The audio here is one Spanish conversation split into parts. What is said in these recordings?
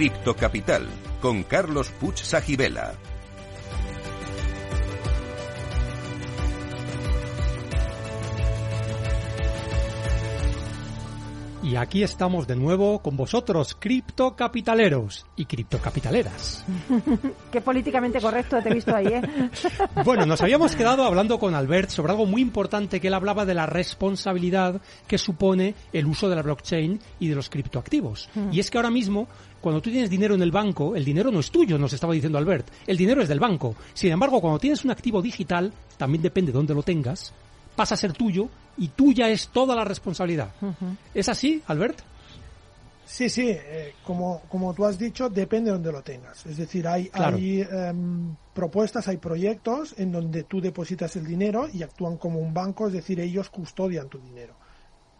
Cripto Capital con Carlos Puch Sajibela. Y aquí estamos de nuevo con vosotros, criptocapitaleros y criptocapitaleras. Qué políticamente correcto te he visto ahí, ¿eh? bueno, nos habíamos quedado hablando con Albert sobre algo muy importante que él hablaba de la responsabilidad que supone el uso de la blockchain y de los criptoactivos. Y es que ahora mismo cuando tú tienes dinero en el banco, el dinero no es tuyo, nos estaba diciendo Albert. El dinero es del banco. Sin embargo, cuando tienes un activo digital, también depende de dónde lo tengas, pasa a ser tuyo y tuya es toda la responsabilidad. ¿Es así, Albert? Sí, sí, eh, como, como tú has dicho, depende de donde lo tengas. Es decir, hay, hay em, propuestas, hay proyectos en donde tú depositas el dinero y actúan como un banco, es decir, ellos custodian tu dinero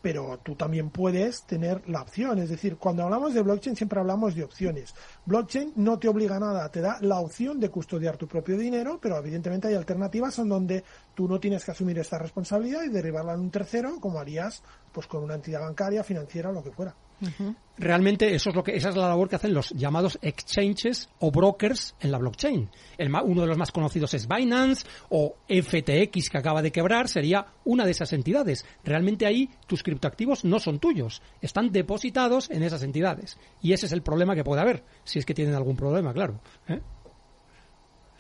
pero tú también puedes tener la opción. Es decir, cuando hablamos de blockchain siempre hablamos de opciones. Blockchain no te obliga a nada, te da la opción de custodiar tu propio dinero, pero evidentemente hay alternativas en donde tú no tienes que asumir esta responsabilidad y derivarla en un tercero, como harías pues con una entidad bancaria, financiera lo que fuera. Realmente eso es lo que esa es la labor que hacen los llamados exchanges o brokers en la blockchain. El, uno de los más conocidos es Binance o FTX que acaba de quebrar sería una de esas entidades. Realmente ahí tus criptoactivos no son tuyos, están depositados en esas entidades y ese es el problema que puede haber, si es que tienen algún problema, claro. ¿eh?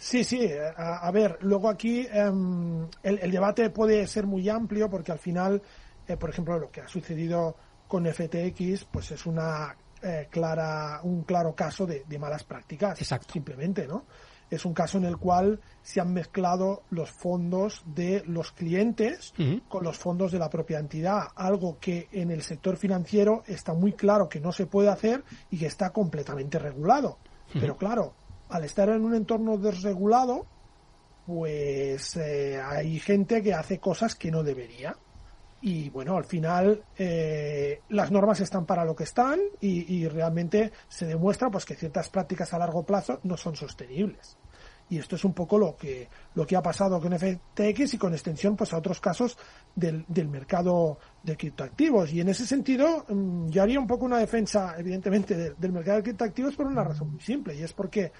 Sí, sí. A, ver, luego aquí em, el, debate puede ser muy amplio porque al final, eh, por ejemplo, lo que ha sucedido con FTX, pues es una eh, clara, un claro caso de, malas prácticas. Exacto. Simplemente, ¿no? Es un caso en el cual se han mezclado los fondos de los clientes con los fondos de la propia entidad, algo que en el sector financiero está muy claro que no se puede hacer y que está completamente regulado. Pero claro, al estar en un entorno desregulado, pues eh, hay gente que hace cosas que no debería y bueno, al final eh, las normas están para lo que están y, realmente se demuestra pues que ciertas prácticas a largo plazo no son sostenibles. Y esto es un poco lo que, lo que ha pasado con FTX y con extensión pues a otros casos del, del mercado de criptoactivos. Y en ese sentido, mm, yo haría un poco una defensa, evidentemente, del mercado de criptoactivos por una razón muy simple, y es porque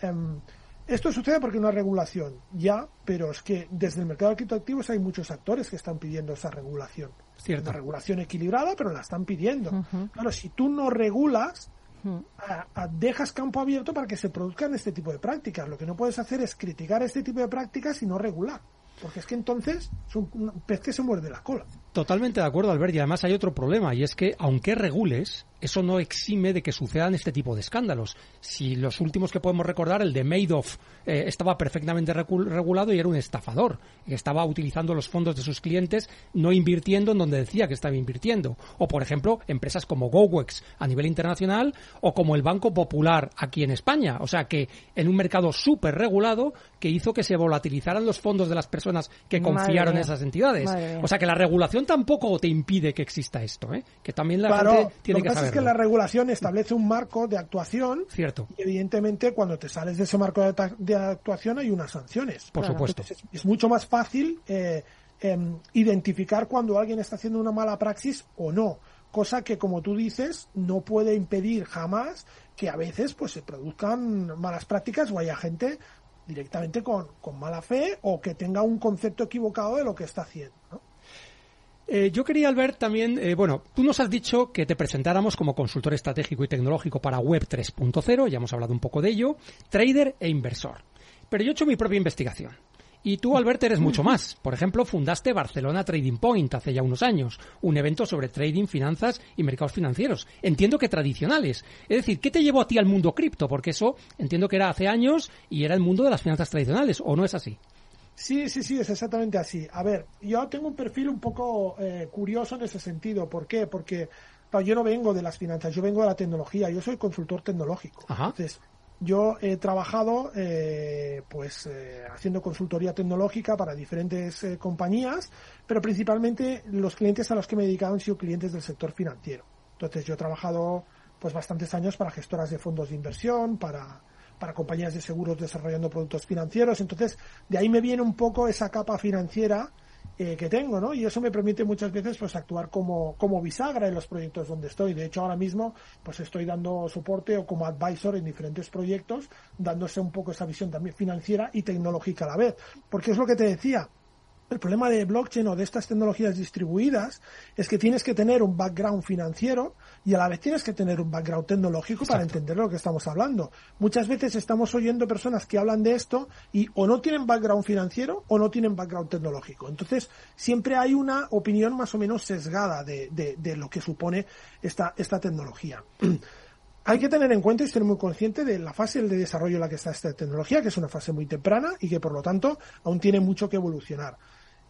em, esto sucede porque no hay regulación, ya, pero es que desde el mercado de criptoactivos hay muchos actores que están pidiendo esa regulación. Cierto. Una regulación equilibrada, pero la están pidiendo. Claro, si tú no regulas, dejas campo abierto para que se produzcan este tipo de prácticas. Lo que no puedes hacer es criticar este tipo de prácticas y no regular. Porque es que entonces es un pez que se muerde la cola. Totalmente de acuerdo, Albert. Y además hay otro problema, y es que aunque regules, eso no exime de que sucedan este tipo de escándalos. Si los últimos que podemos recordar, el de Madoff, eh, estaba perfectamente regulado y era un estafador. Estaba utilizando los fondos de sus clientes, no invirtiendo en donde decía que estaba invirtiendo. O, por ejemplo, empresas como GoWex a nivel internacional o como el Banco Popular aquí en España. O sea que en un mercado súper regulado que hizo que se volatilizaran los fondos de las personas que confiaron en esas entidades. O sea que la regulación tampoco te impide que exista esto, ¿eh? que también la gente tiene que, saber. Es que la regulación establece un marco de actuación. Cierto. Y evidentemente cuando te sales de ese marco de, actuación hay unas sanciones. Por supuesto. es, mucho más fácil eh, em, identificar cuando alguien está haciendo una mala praxis o no. Cosa que, como tú dices, no puede impedir jamás que a veces pues se produzcan malas prácticas o haya gente directamente con, con mala fe o que tenga un concepto equivocado de lo que está haciendo. ¿no? Eh, yo quería, Albert, también, eh, bueno, tú nos has dicho que te presentáramos como consultor estratégico y tecnológico para Web 3.0, ya hemos hablado un poco de ello, trader e inversor. Pero yo he hecho mi propia investigación. Y tú, Albert, eres mucho más. Por ejemplo, fundaste Barcelona Trading Point hace ya unos años, un evento sobre trading, finanzas y mercados financieros. Entiendo que tradicionales. Es decir, ¿qué te llevó a ti al mundo cripto? Porque eso entiendo que era hace años y era el mundo de las finanzas tradicionales, ¿o no es así? Sí, sí, sí, es exactamente así. A ver, yo tengo un perfil un poco eh, curioso en ese sentido. ¿Por qué? Porque yo no vengo de las finanzas, yo vengo de la tecnología, yo soy consultor tecnológico. Entonces, yo he trabajado eh, pues eh, haciendo consultoría tecnológica para diferentes compañías, pero principalmente los clientes a los que me he dedicado han sido clientes del sector financiero. Entonces, yo he trabajado pues bastantes años para gestoras de fondos de inversión, para para compañías de seguros desarrollando productos financieros. Entonces, de ahí me viene un poco esa capa financiera eh, que tengo, ¿no? Y eso me permite muchas veces pues actuar como, como bisagra en los proyectos donde estoy. De hecho, ahora mismo pues estoy dando soporte o como advisor en diferentes proyectos, dándose un poco esa visión también financiera y tecnológica a la vez. Porque es lo que te decía, el problema de blockchain o de estas tecnologías distribuidas es que tienes que tener un background financiero y a la vez tienes que tener un background tecnológico para entender lo que estamos hablando. Muchas veces estamos oyendo personas que hablan de esto y o no tienen background financiero o no tienen background tecnológico. Entonces, siempre hay una opinión más o menos sesgada de, de lo que supone esta, esta tecnología. hay que tener en cuenta y ser muy consciente de la fase de desarrollo en la que está esta tecnología, que es una fase muy temprana y que por lo tanto aún tiene mucho que evolucionar.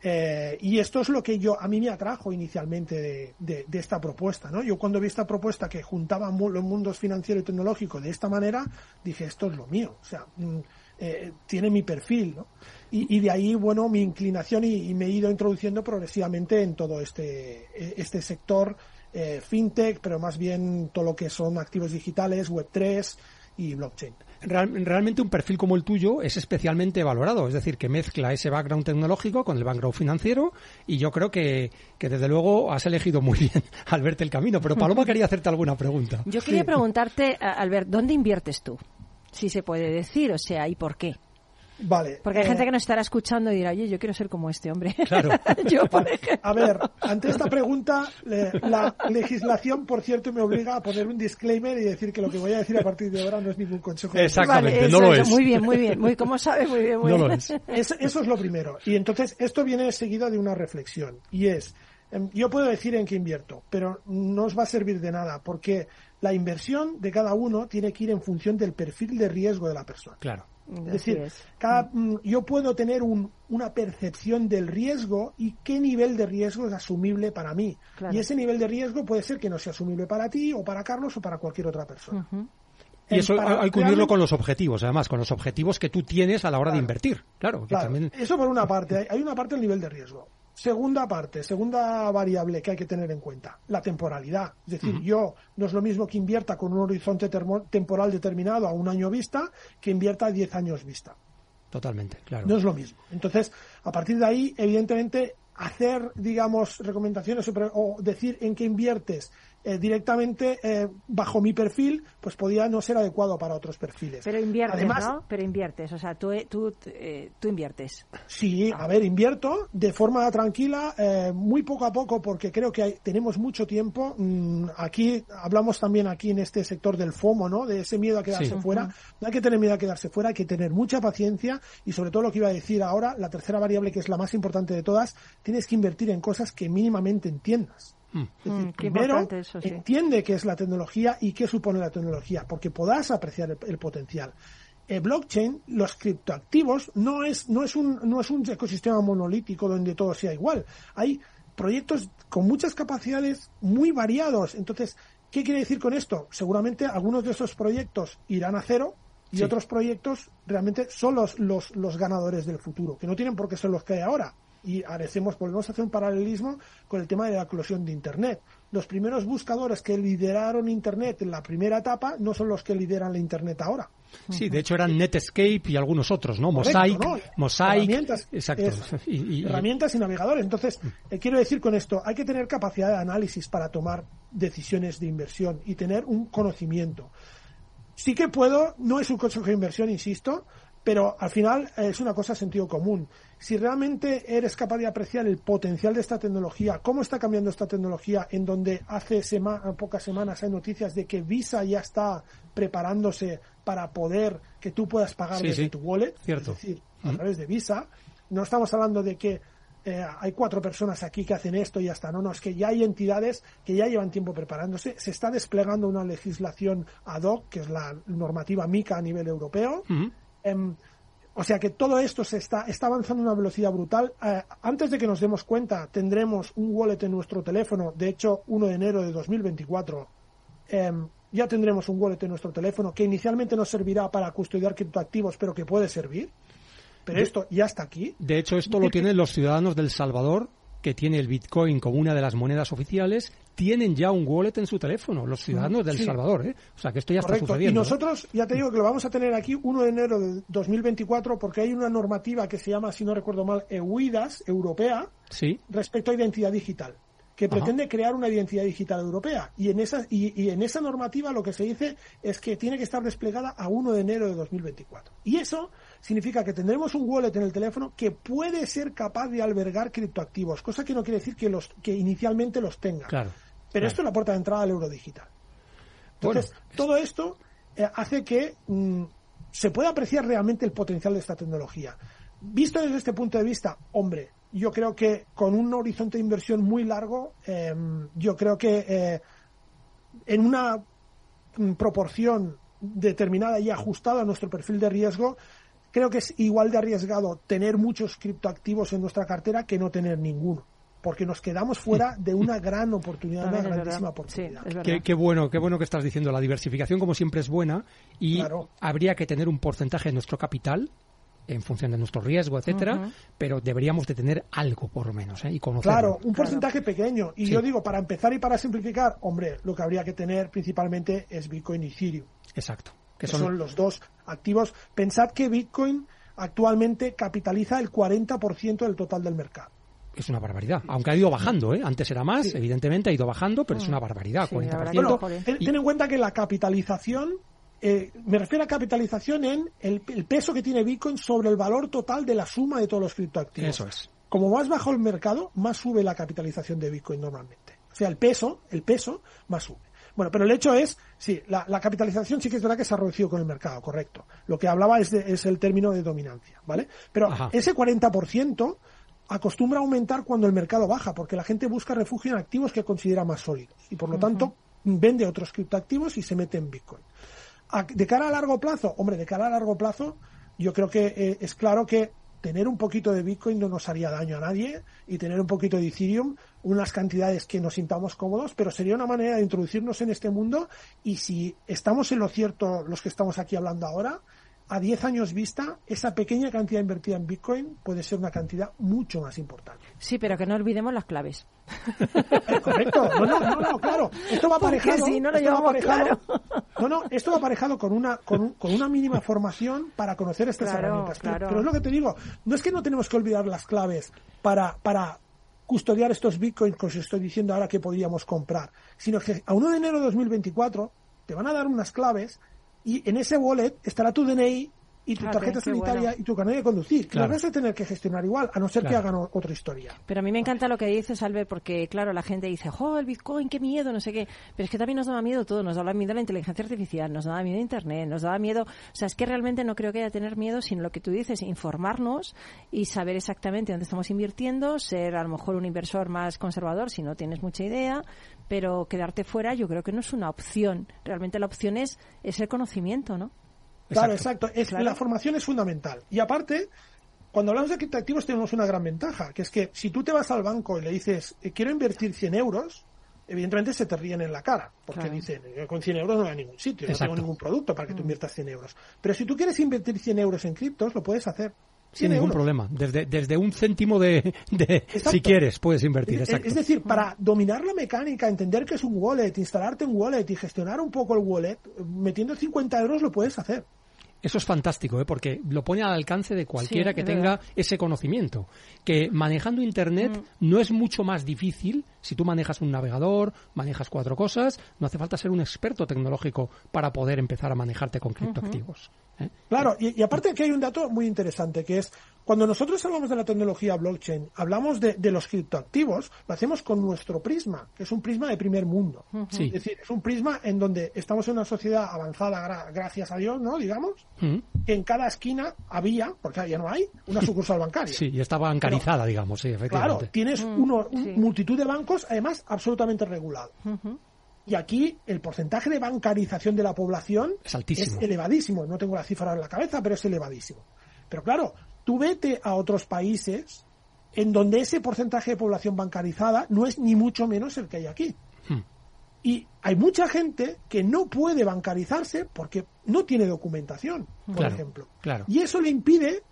Eh, y esto es lo que yo a mí me atrajo inicialmente de, esta propuesta, ¿no? Yo cuando vi esta propuesta que juntaba los mundos financiero y tecnológico de esta manera, dije esto es lo mío, o sea, mm, eh, tiene mi perfil, ¿no? Y, de ahí, bueno, mi inclinación y, me he ido introduciendo progresivamente en todo este, este sector eh, fintech, pero más bien todo lo que son activos digitales, Web3 y blockchain realmente un perfil como el tuyo es especialmente valorado, es decir, que mezcla ese background tecnológico con el background financiero y yo creo que, que desde luego has elegido muy bien al verte el camino. Pero Paloma quería hacerte alguna pregunta. Yo quería preguntarte, Albert, ¿dónde inviertes tú? Si se puede decir, o sea, ¿y por qué? Vale. Porque hay eh, gente que nos estará escuchando y dirá, oye, yo quiero ser como este hombre. Claro. A ver, ante esta pregunta, la legislación, por cierto, me obliga a poner un disclaimer y decir que lo que voy a decir a partir de ahora no es ningún consejo. Exactamente, no lo es. Muy bien, muy bien. Muy, como sabes, muy bien, muy no Lo es. Eso es lo primero. Y entonces, esto viene seguido de una reflexión. Y es, em, yo puedo decir en qué invierto, pero no os va a servir de nada, porque la inversión de cada uno tiene que ir en función del perfil de riesgo de la persona. Claro. Es decir, cada, mm, yo puedo tener un, una percepción del riesgo y qué nivel de riesgo es asumible para mí. Y ese nivel de riesgo puede ser que no sea asumible para ti o para Carlos o para cualquier otra persona. Y eso hay que unirlo con los objetivos, además, con los objetivos que tú tienes a la hora de invertir. Claro, Eso por una parte. Hay una parte del nivel de riesgo. Segunda parte, segunda variable que hay que tener en cuenta, la temporalidad. Es decir, yo no es lo mismo que invierta con un horizonte temporal determinado a un año vista que invierta a diez años vista. Totalmente, claro. No es lo mismo. Entonces, a partir de ahí, evidentemente, hacer, digamos, recomendaciones o decir en qué inviertes eh, directamente eh, bajo mi perfil, pues podía no ser adecuado para otros perfiles. Pero inviertes, ¿no? Pero inviertes, o sea, tú, eh, tú, tú inviertes. Sí, a ver, invierto de forma tranquila, muy poco a poco, porque creo que tenemos mucho tiempo. Mm, aquí hablamos también aquí en este sector del FOMO, ¿no? De ese miedo a quedarse fuera. No hay que tener miedo a quedarse fuera, hay que tener mucha paciencia y sobre todo lo que iba a decir ahora, la tercera variable que es la más importante de todas, tienes que invertir en cosas que mínimamente entiendas. Mm. primero, entiende qué es la tecnología y qué supone la tecnología, porque podrás apreciar el, potencial. El blockchain, los criptoactivos, no es, no, es un, no es un ecosistema monolítico donde todo sea igual. Hay proyectos con muchas capacidades muy variados. Entonces, ¿qué quiere decir con esto? Seguramente algunos de esos proyectos irán a cero y otros proyectos realmente son los, los, los ganadores del futuro, que no tienen por qué ser los que hay ahora y harecemos, volvemos a hacer un paralelismo con el tema de la eclosión de Internet. Los primeros buscadores que lideraron Internet en la primera etapa no son los que lideran la Internet ahora. Sí, de hecho eran Netscape y algunos otros, ¿no? Mosaic, Mosaic, herramientas, exacto. y, herramientas y navegadores. Entonces, eh, quiero decir con esto, hay que tener capacidad de análisis para tomar decisiones de inversión y tener un conocimiento. Sí que puedo, no es un consejo de inversión, insisto, pero al final es una cosa sentido común. Si realmente eres capaz de apreciar el potencial de esta tecnología, cómo está cambiando esta tecnología, en donde hace pocas semanas hay noticias de que Visa ya está preparándose para poder que tú puedas pagar desde tu wallet, Cierto. es decir, a través de Visa. No estamos hablando de que eh, hay cuatro personas aquí que hacen esto y ya está. No, no, es que ya hay entidades que ya llevan tiempo preparándose. Se está desplegando una legislación ad hoc, que es la normativa MICA a nivel europeo. Em, o sea que todo esto se está, está avanzando a una velocidad brutal. Eh, antes de que nos demos cuenta, tendremos un wallet en nuestro teléfono. De hecho, 1 de enero de 2024 em, ya tendremos un wallet en nuestro teléfono que inicialmente nos servirá para custodiar criptoactivos, pero que puede servir. Pero esto ya está aquí. De hecho, esto lo tienen los ciudadanos del Salvador que tiene el Bitcoin como una de las monedas oficiales tienen ya un wallet en su teléfono, los ciudadanos de El Salvador. ¿eh? O sea, que esto ya está sucediendo. Y nosotros, ya te digo que lo vamos a tener aquí 1 de enero de 2024 porque hay una normativa que se llama, si no recuerdo mal, EUIDAS, europea, sí. respecto a identidad digital que pretende crear una identidad digital europea. Y en, esa, y, en esa normativa lo que se dice es que tiene que estar desplegada a 1 de enero de 2024. Y eso significa que tendremos un wallet en el teléfono que puede ser capaz de albergar criptoactivos, cosa que no quiere decir que, los, que inicialmente los tenga. Claro, Pero esto es la puerta de entrada al euro digital. Entonces, todo esto eh, hace que mm, se pueda apreciar realmente el potencial de esta tecnología. Visto desde este punto de vista, hombre, yo creo que con un horizonte de inversión muy largo, em, yo creo que eh, en una mm, proporción determinada y ajustada a nuestro perfil de riesgo, creo que es igual de arriesgado tener muchos criptoactivos en nuestra cartera que no tener ninguno porque nos quedamos fuera de una gran oportunidad, una grandísima oportunidad. qué, bueno, qué bueno que estás diciendo. La diversificación, como siempre, es buena y habría que tener un porcentaje de nuestro capital en función de nuestro riesgo, etcétera, pero deberíamos de tener algo por lo menos ¿eh? y conocerlo. Claro, un porcentaje pequeño. Y yo digo, para empezar y para simplificar, hombre, lo que habría que tener principalmente es Bitcoin y Ethereum. Exacto. Que, son... los dos activos. Pensad que Bitcoin actualmente capitaliza el 40% del total del mercado. Es una barbaridad. Aunque ha ido bajando, ¿eh? Antes era más, evidentemente ha ido bajando, pero es una barbaridad, 40%. ten en cuenta que la capitalización eh, me refiero a capitalización en el, peso que tiene Bitcoin sobre el valor total de la suma de todos los criptoactivos. Eso es. Como más bajo el mercado, más sube la capitalización de Bitcoin normalmente. O sea, el peso, el peso, más sube. Bueno, pero el hecho es, sí, la, capitalización sí que es verdad que se ha reducido con el mercado, correcto. Lo que hablaba es, es el término de dominancia, ¿vale? Pero ese 40% acostumbra a aumentar cuando el mercado baja, porque la gente busca refugio en activos que considera más sólidos. Y por lo tanto, vende otros criptoactivos y se mete en Bitcoin. De cara a largo plazo, hombre, de cara a largo plazo, yo creo que eh, es claro que tener un poquito de Bitcoin no nos haría daño a nadie y tener un poquito de Ethereum, unas cantidades que nos sintamos cómodos, pero sería una manera de introducirnos en este mundo y si estamos en lo cierto los que estamos aquí hablando ahora, a 10 años vista, esa pequeña cantidad invertida en Bitcoin puede ser una cantidad mucho más importante. Sí, pero que no olvidemos las claves. correcto. No, no, no, claro. Esto va aparejado. no lo esto aparejado, No, no, esto va aparejado con una, con, con una mínima formación para conocer estas herramientas. Pero, es lo que te digo. No es que no tenemos que olvidar las claves para, para custodiar estos bitcoins que os estoy diciendo ahora que podríamos comprar, sino que a 1 de enero de 2024 te van a dar unas claves y en ese wallet estará tu DNI y tu tarjeta sanitaria y tu carnet de conducir. Claro. vas a tener que gestionar igual, a no ser que hagan otra historia. Pero a mí me encanta lo que dices, Albert, porque claro, la gente dice, ¡oh, el Bitcoin, qué miedo, no sé qué! Pero es que también nos daba miedo todo, nos daba miedo la inteligencia artificial, nos daba miedo Internet, nos daba miedo... O sea, es que realmente no creo que haya tener miedo, sino lo que tú dices, informarnos y saber exactamente dónde estamos invirtiendo, ser a lo mejor un inversor más conservador si no tienes mucha idea, pero quedarte fuera yo creo que no es una opción. Realmente la opción es, es el conocimiento, ¿no? Claro, exacto. Es, La formación es fundamental. Y aparte, cuando hablamos de criptoactivos tenemos una gran ventaja, que es que si tú te vas al banco y le dices, eh, quiero invertir 100 euros, evidentemente se te ríen en la cara, porque dicen, con 100 euros no hay a ningún sitio, no tengo ningún producto para que tú mm. inviertas 100 euros. Pero si tú quieres invertir 100 euros en criptos, lo puedes hacer. Sin ningún problema. Desde, desde un céntimo de, si quieres, puedes invertir. Es, decir, para dominar la mecánica, entender que es un wallet, instalarte un wallet y gestionar un poco el wallet, metiendo 50 euros lo puedes hacer. Eso es fantástico, ¿eh? porque lo pone al alcance de cualquiera que tenga ese conocimiento. Que manejando Internet mm. no es mucho más difícil si tú manejas un navegador, manejas cuatro cosas, no hace falta ser un experto tecnológico para poder empezar a manejarte con criptoactivos. ¿eh? Claro, y, aparte aquí hay un dato muy interesante, que es cuando nosotros hablamos de la tecnología blockchain, hablamos de, los criptoactivos, lo hacemos con nuestro prisma, que es un prisma de primer mundo. Es decir, es un prisma en donde estamos en una sociedad avanzada, gracias a Dios, ¿no? Digamos, en cada esquina había, porque ya no hay, una sucursal bancaria. Sí, y está bancarizada, digamos, sí, efectivamente. Claro, tienes uno, multitud de bancos, además, absolutamente regulados. Y aquí el porcentaje de bancarización de la población es, elevadísimo. No tengo la cifra en la cabeza, pero es elevadísimo. Pero claro, tú vete a otros países en donde ese porcentaje de población bancarizada no es ni mucho menos el que hay aquí. Hmm. Y hay mucha gente que no puede bancarizarse porque no tiene documentación, por ejemplo. Claro. Y eso le impide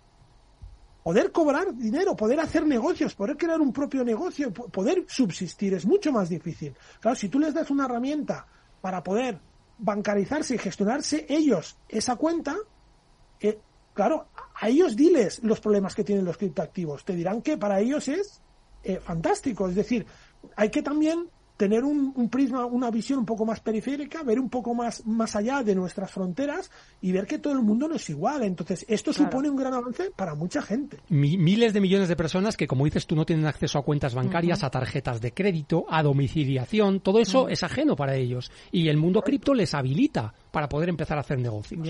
poder cobrar dinero, poder hacer negocios, poder crear un propio negocio, poder subsistir es mucho más difícil. Claro, si tú les das una herramienta para poder bancarizarse y gestionarse ellos esa cuenta, eh, claro, a ellos diles los problemas que tienen los criptoactivos. Te dirán que para ellos es eh, fantástico. Es decir, hay que también tener un, prisma, una visión un poco más periférica, ver un poco más, más allá de nuestras fronteras y ver que todo el mundo no es igual. Entonces, esto supone un gran avance para mucha gente. miles de millones de personas que, como dices tú, no tienen acceso a cuentas bancarias, a tarjetas de crédito, a domiciliación, todo eso es ajeno para ellos. Y el mundo cripto les habilita para poder empezar a hacer negocios.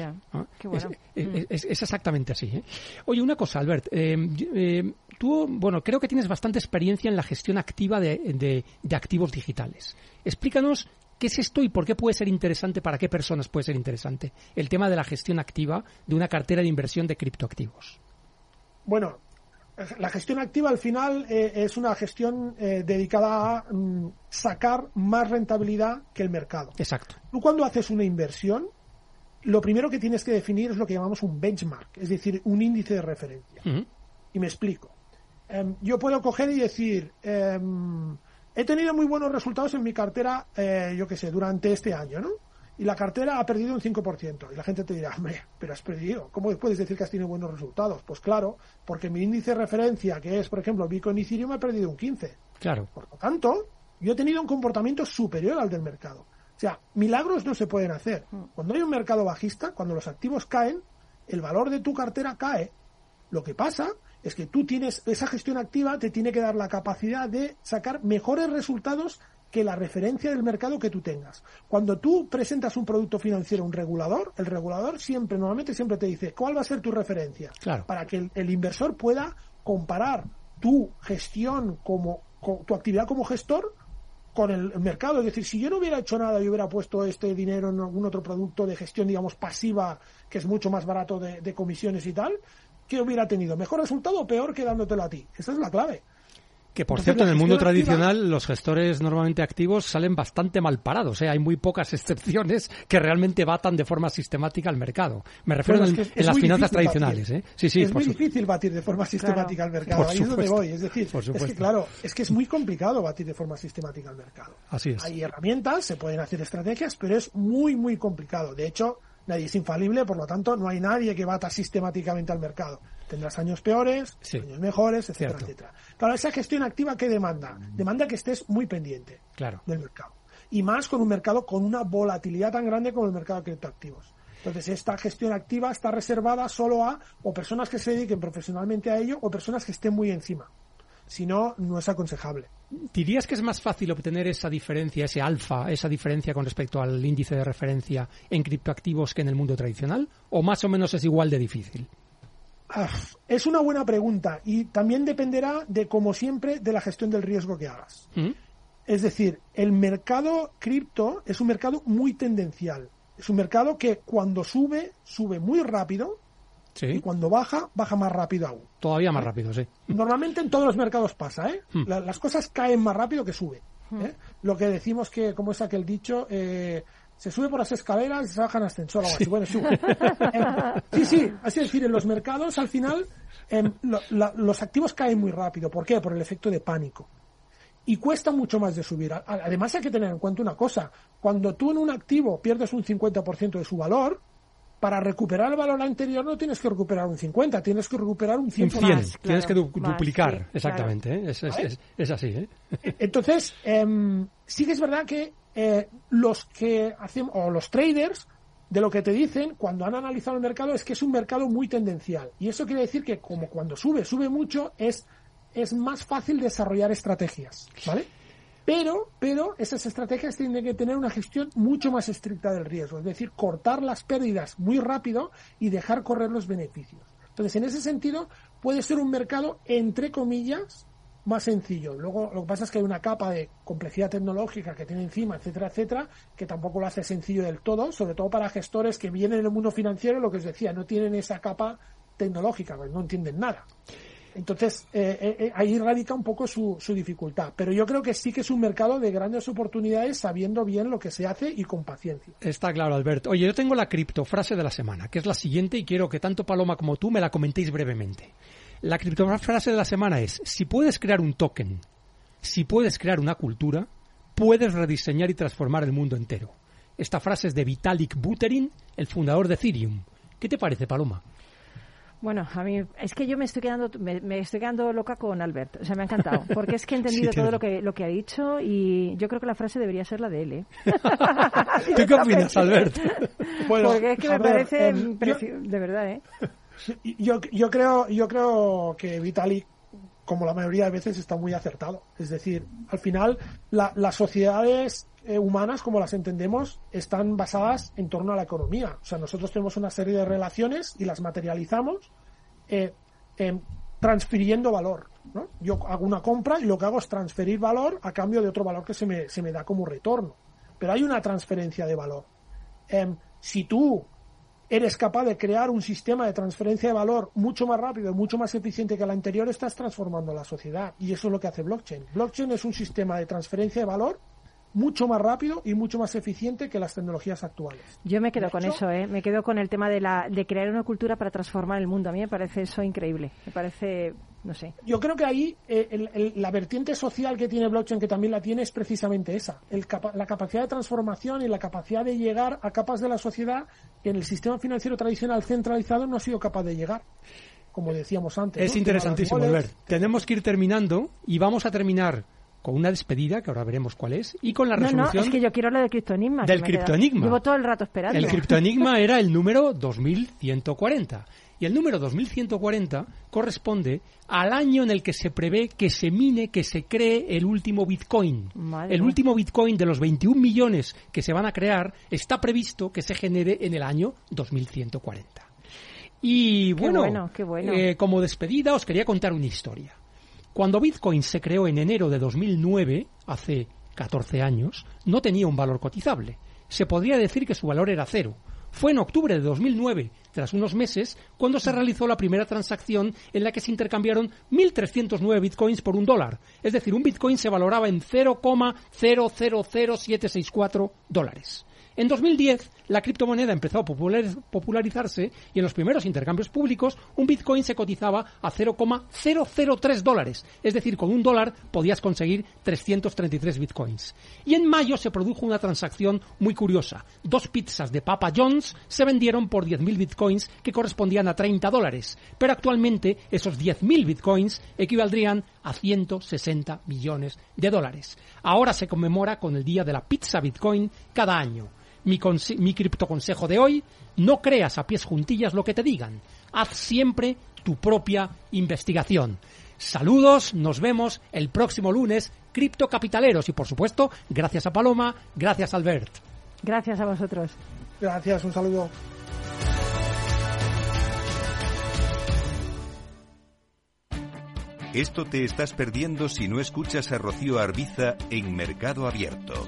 es, exactamente así. ¿eh? Oye, una cosa, Albert. Eh, eh, tú, bueno, creo que tienes bastante experiencia en la gestión activa de, activos digitales. Explícanos qué es esto y por qué puede ser interesante, para qué personas puede ser interesante el tema de la gestión activa de una cartera de inversión de criptoactivos. Bueno, la gestión activa al final eh, es una gestión eh, dedicada a mm, sacar más rentabilidad que el mercado. Exacto. Tú cuando haces una inversión, lo primero que tienes que definir es lo que llamamos un benchmark, es decir, un índice de referencia. Y me explico. Em, yo puedo coger y decir, em, he tenido muy buenos resultados en mi cartera, eh, yo qué sé, durante este año, ¿no? Y la cartera ha perdido un 5%. Y la gente te dirá, hombre, pero has perdido. ¿Cómo puedes decir que has tenido buenos resultados? Pues claro, porque mi índice de referencia, que es, por ejemplo, Bitcoin y Ethereum, ha perdido un 15%. Claro. Por lo tanto, yo he tenido un comportamiento superior al del mercado. O sea, milagros no se pueden hacer. Mm. Cuando hay un mercado bajista, cuando los activos caen, el valor de tu cartera cae. Lo que pasa es que tú tienes esa gestión activa, te tiene que dar la capacidad de sacar mejores resultados que la referencia del mercado que tú tengas. Cuando tú presentas un producto financiero a un regulador, el regulador siempre, normalmente siempre te dice cuál va a ser tu referencia para que el, inversor pueda comparar tu gestión como tu actividad como gestor con el mercado. Es decir, si yo no hubiera hecho nada y hubiera puesto este dinero en algún otro producto de gestión, digamos, pasiva, que es mucho más barato de comisiones y tal, ¿qué hubiera tenido? ¿Mejor resultado o peor quedándotelo a ti? Esa es la clave. Que por cierto, en el mundo tradicional los gestores normalmente activos salen bastante mal parados. ¿eh? Hay muy pocas excepciones que realmente batan de forma sistemática al mercado. Me refiero en, las finanzas tradicionales. ¿eh? Sí, sí, es muy difícil batir de forma sistemática al mercado. Ahí es donde voy. Es decir, es que claro, es que es muy complicado batir de forma sistemática al mercado. Así es. Hay herramientas, se pueden hacer estrategias, pero es muy, muy complicado. De hecho, nadie es infalible, por lo tanto, no hay nadie que bata sistemáticamente al mercado. Tendrás años peores, años mejores, etcétera, etcétera. Claro, esa gestión activa, ¿qué demanda? Demanda que estés muy pendiente del mercado. Y más con un mercado con una volatilidad tan grande como el mercado de criptoactivos. Entonces, esta gestión activa está reservada solo a o personas que se dediquen profesionalmente a ello o personas que estén muy encima. Si no, no es aconsejable. ¿Dirías que es más fácil obtener esa diferencia, ese alfa, esa diferencia con respecto al índice de referencia en criptoactivos que en el mundo tradicional? ¿O más o menos es igual de difícil? Es una buena pregunta y también dependerá de, como siempre, de la gestión del riesgo que hagas. ¿Mm? Es decir, el mercado cripto es un mercado muy tendencial. Es un mercado que cuando sube, sube muy rápido y cuando baja, baja más rápido aún. Todavía más rápido, sí. Normalmente en todos los mercados pasa, ¿eh? Hmm. las cosas caen más rápido que suben. Hmm. ¿eh? Lo que decimos que, como es aquel dicho, eh, se sube por las escaleras y se baja en ascensor o así. Bueno, sube. Eh, sí, sí, así es decir, en los mercados al final em, los activos caen muy rápido. ¿Por qué? Por el efecto de pánico. Y cuesta mucho más de subir. Además hay que tener en cuenta una cosa. Cuando tú en un activo pierdes un 50% de su valor, para recuperar el valor anterior no tienes que recuperar un 50, tienes que recuperar un 100. tienes que duplicar, exactamente. ¿eh? Es, así. ¿eh? E, entonces, em, sí que es verdad que eh, los que hacen, o los traders, de lo que te dicen cuando han analizado el mercado es que es un mercado muy tendencial. Y eso quiere decir que como cuando sube, sube mucho, es, es más fácil desarrollar estrategias. ¿Vale? Pero, pero esas estrategias tienen que tener una gestión mucho más estricta del riesgo, es decir, cortar las pérdidas muy rápido y dejar correr los beneficios. Entonces, en ese sentido, puede ser un mercado, entre comillas, más sencillo. Luego, lo que pasa es que hay una capa de complejidad tecnológica que tiene encima, etcétera, etcétera, que tampoco lo hace sencillo del todo, sobre todo para gestores que vienen en el mundo financiero, lo que os decía, no tienen esa capa tecnológica, pues no entienden nada. Entonces, eh, eh, eh, ahí radica un poco su, su, dificultad. Pero yo creo que sí que es un mercado de grandes oportunidades sabiendo bien lo que se hace y con paciencia. Está claro, Alberto. Oye, yo tengo la criptofrase de la semana, que es la siguiente y quiero que tanto Paloma como tú me la comentéis brevemente. La criptofrase de la semana es, si puedes crear un token, si puedes crear una cultura, puedes rediseñar y transformar el mundo entero. Esta frase es de Vitalik Buterin, el fundador de Ethereum. ¿Qué te parece, Paloma? Bueno, a mí es que yo me estoy quedando me, estoy quedando loca con Albert. O sea, me ha encantado porque es que he entendido todo lo que lo que ha dicho y yo creo que la frase debería ser la de él. ¿eh? qué opinas, Albert? porque es que me parece de verdad, ¿eh? Yo, yo creo yo creo que Vitalik como la mayoría de veces está muy acertado. Es decir, al final las sociedades eh, humanas, como las entendemos, están basadas en torno a la economía. O sea, nosotros tenemos una serie de relaciones y las materializamos eh, transfiriendo valor. ¿no? Yo hago una compra y lo que hago es transferir valor a cambio de otro valor que se me, se me da como retorno. Pero hay una transferencia de valor. Em, si tú eres capaz de crear un sistema de transferencia de valor mucho más rápido y mucho más eficiente que el anterior, estás transformando la sociedad. Y eso es lo que hace blockchain. Blockchain es un sistema de transferencia de valor mucho más rápido y mucho más eficiente que las tecnologías actuales. Yo me quedo con eso, ¿eh? me quedo con el tema de, la, de crear una cultura para transformar el mundo. A mí me parece eso increíble. Me parece, no sé. Yo creo que ahí eh, la vertiente social que tiene blockchain, que también la tiene, es precisamente esa. la capacidad de transformación y la capacidad de llegar a capas de la sociedad que en el sistema financiero tradicional centralizado no ha sido capaz de llegar como decíamos antes. Es interesantísimo, ver. Tenemos que ir terminando y vamos a terminar con una despedida, que ahora veremos cuál es, y con la resolución... No, es que yo quiero lo del criptoenigma. Del criptoenigma. Llevo todo el rato esperando. El criptoenigma era el número 2140. Y el número 2140 corresponde al año en el que se prevé que se mine, que se cree el último Bitcoin. el último Bitcoin de los 21 millones que se van a crear está previsto que se genere en el año 2140. Y bueno, eh, como despedida os quería contar una historia. Cuando Bitcoin se creó en enero de 2009, hace 14 años, no tenía un valor cotizable. Se podría decir que su valor era cero. Fue en octubre de 2009, tras unos meses, cuando se realizó la primera transacción en la que se intercambiaron 1.309 bitcoins por un dólar. Es decir, un bitcoin se valoraba en 0,000764 dólares. En 2010, la criptomoneda empezó a popularizarse y en los primeros intercambios públicos un Bitcoin se cotizaba a 0,003 dólares. Es decir, con un dólar podías conseguir 333 Bitcoins. Y en mayo se produjo una transacción muy curiosa. Dos pizzas de Papa John's se vendieron por 10.000 Bitcoins que correspondían a 30 dólares. Pero actualmente esos 10.000 Bitcoins equivaldrían a 160 millones de dólares. Ahora se conmemora con el Día de la Pizza Bitcoin cada año mi, mi criptoconsejo de hoy, no creas a pies juntillas lo que te digan. Haz siempre tu propia investigación. Saludos, nos vemos el próximo lunes, criptocapitaleros. Y por supuesto, gracias a Paloma, gracias a Albert. Gracias a vosotros. Gracias, un saludo. Esto te estás perdiendo si no escuchas a Rocío Arbiza en Mercado Abierto.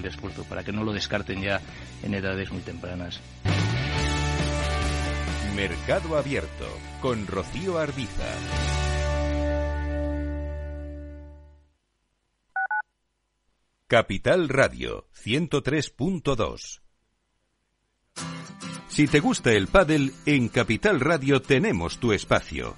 esfuerzo para que no lo descarten ya en edades muy tempranas. Mercado Abierto con Rocío Arbiza. Capital Radio 103.2 Si te gusta el pádel, en Capital Radio tenemos tu espacio.